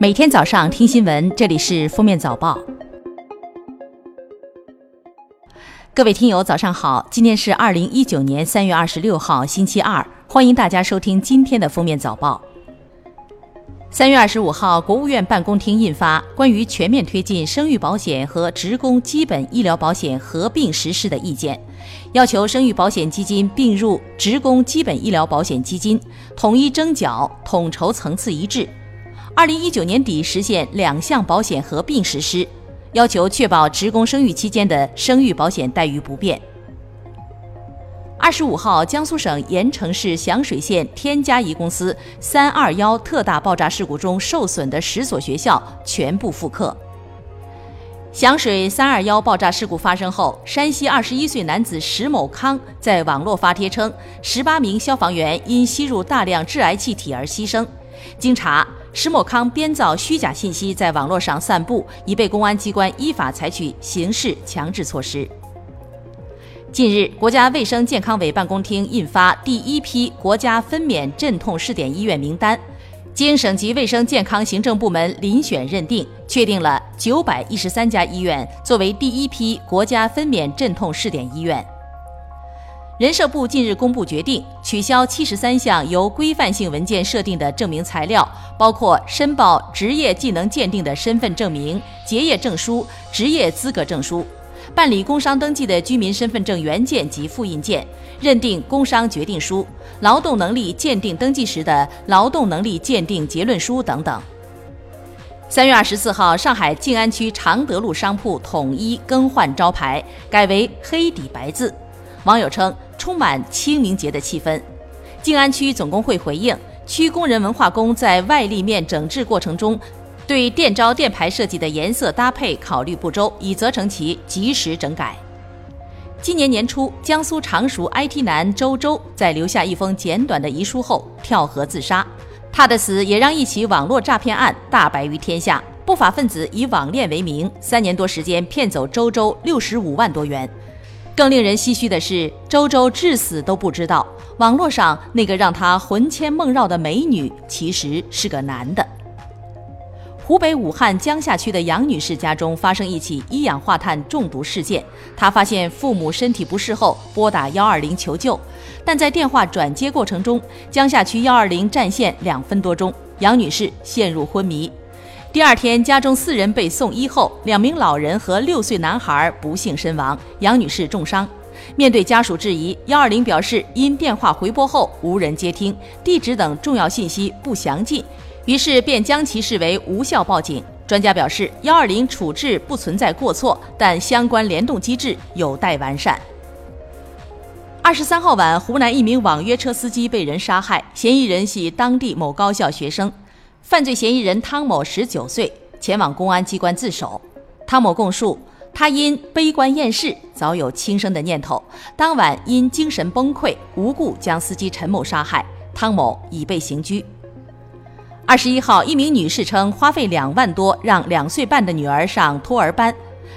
每天早上听新闻，这里是《封面早报》。各位听友，早上好！今天是二零一九年三月二十六号，星期二。欢迎大家收听今天的《封面早报》。三月二十五号，国务院办公厅印发《关于全面推进生育保险和职工基本医疗保险合并实施的意见》，要求生育保险基金并入职工基本医疗保险基金，统一征缴，统筹层次一致。二零一九年底实现两项保险合并实施，要求确保职工生育期间的生育保险待遇不变。二十五号，江苏省盐城市响水县天嘉宜公司“三二幺”特大爆炸事故中受损的十所学校全部复课。响水“三二幺”爆炸事故发生后，山西二十一岁男子石某康在网络发帖称，十八名消防员因吸入大量致癌气体而牺牲。经查。石某康编造虚假信息，在网络上散布，已被公安机关依法采取刑事强制措施。近日，国家卫生健康委办公厅印发第一批国家分娩镇痛试点医院名单，经省级卫生健康行政部门遴选认定，确定了九百一十三家医院作为第一批国家分娩镇痛试点医院。人社部近日公布决定，取消七十三项由规范性文件设定的证明材料，包括申报职业技能鉴定的身份证明、结业证书、职业资格证书、办理工商登记的居民身份证原件及复印件、认定工伤决定书、劳动能力鉴定登记时的劳动能力鉴定结论书等等。三月二十四号，上海静安区常德路商铺统一更换招牌，改为黑底白字。网友称。充满清明节的气氛。静安区总工会回应，区工人文化宫在外立面整治过程中，对电招电牌设计的颜色搭配考虑不周，已责成其及时整改。今年年初，江苏常熟 IT 男周周在留下一封简短的遗书后跳河自杀，他的死也让一起网络诈骗案大白于天下。不法分子以网恋为名，三年多时间骗走周周六十五万多元。更令人唏嘘的是，周周至死都不知道，网络上那个让他魂牵梦绕的美女其实是个男的。湖北武汉江夏区的杨女士家中发生一起一氧化碳中毒事件，她发现父母身体不适后拨打幺二零求救，但在电话转接过程中，江夏区幺二零占线两分多钟，杨女士陷入昏迷。第二天，家中四人被送医后，两名老人和六岁男孩不幸身亡，杨女士重伤。面对家属质疑，幺二零表示因电话回拨后无人接听，地址等重要信息不详尽，于是便将其视为无效报警。专家表示，幺二零处置不存在过错，但相关联动机制有待完善。二十三号晚，湖南一名网约车司机被人杀害，嫌疑人系当地某高校学生。犯罪嫌疑人汤某十九岁，前往公安机关自首。汤某供述，他因悲观厌世，早有轻生的念头。当晚因精神崩溃，无故将司机陈某杀害。汤某已被刑拘。二十一号，一名女士称，花费两万多让两岁半的女儿上托儿班，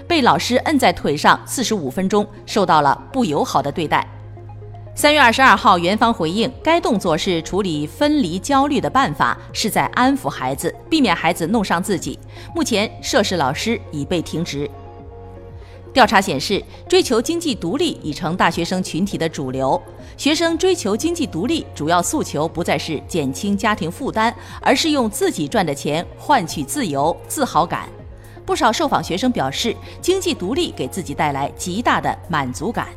被老师摁在腿上四十五分钟，受到了不友好的对待。三月二十二号，园方回应，该动作是处理分离焦虑的办法，是在安抚孩子，避免孩子弄伤自己。目前，涉事老师已被停职。调查显示，追求经济独立已成大学生群体的主流。学生追求经济独立，主要诉求不再是减轻家庭负担，而是用自己赚的钱换取自由、自豪感。不少受访学生表示，经济独立给自己带来极大的满足感。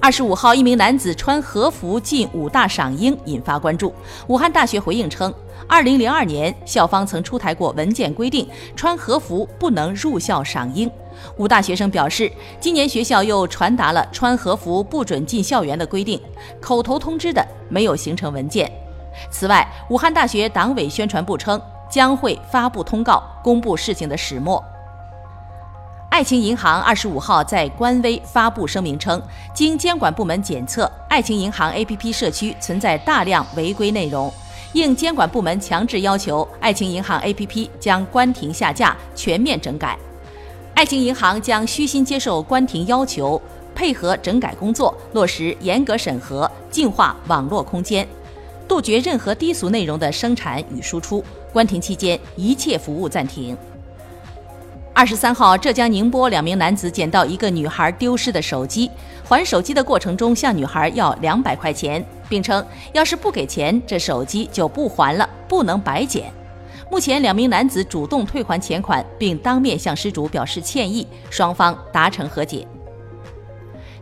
二十五号，一名男子穿和服进武大赏樱，引发关注。武汉大学回应称，二零零二年校方曾出台过文件，规定穿和服不能入校赏樱。武大学生表示，今年学校又传达了穿和服不准进校园的规定，口头通知的没有形成文件。此外，武汉大学党委宣传部称，将会发布通告，公布事情的始末。爱情银行二十五号在官微发布声明称，经监管部门检测，爱情银行 APP 社区存在大量违规内容，应监管部门强制要求，爱情银行 APP 将关停下架，全面整改。爱情银行将虚心接受关停要求，配合整改工作，落实严格审核，净化网络空间。杜绝任何低俗内容的生产与输出。关停期间，一切服务暂停。二十三号，浙江宁波两名男子捡到一个女孩丢失的手机，还手机的过程中向女孩要两百块钱，并称要是不给钱，这手机就不还了，不能白捡。目前，两名男子主动退还钱款，并当面向失主表示歉意，双方达成和解。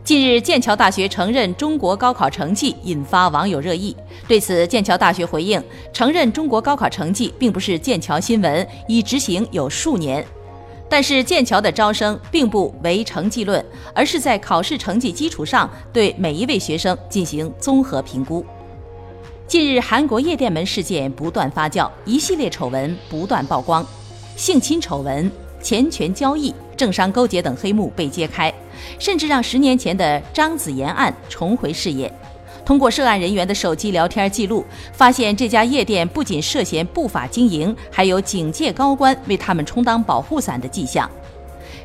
近日，剑桥大学承认中国高考成绩引发网友热议。对此，剑桥大学回应，承认中国高考成绩并不是剑桥新闻，已执行有数年。但是，剑桥的招生并不唯成绩论，而是在考试成绩基础上对每一位学生进行综合评估。近日，韩国夜店门事件不断发酵，一系列丑闻不断曝光，性侵丑闻、钱权交易、政商勾结等黑幕被揭开，甚至让十年前的张子妍案重回视野。通过涉案人员的手机聊天记录，发现这家夜店不仅涉嫌不法经营，还有警界高官为他们充当保护伞的迹象。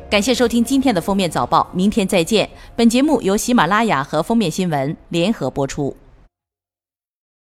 感谢收听今天的封面早报，明天再见。本节目由喜马拉雅和封面新闻联合播出。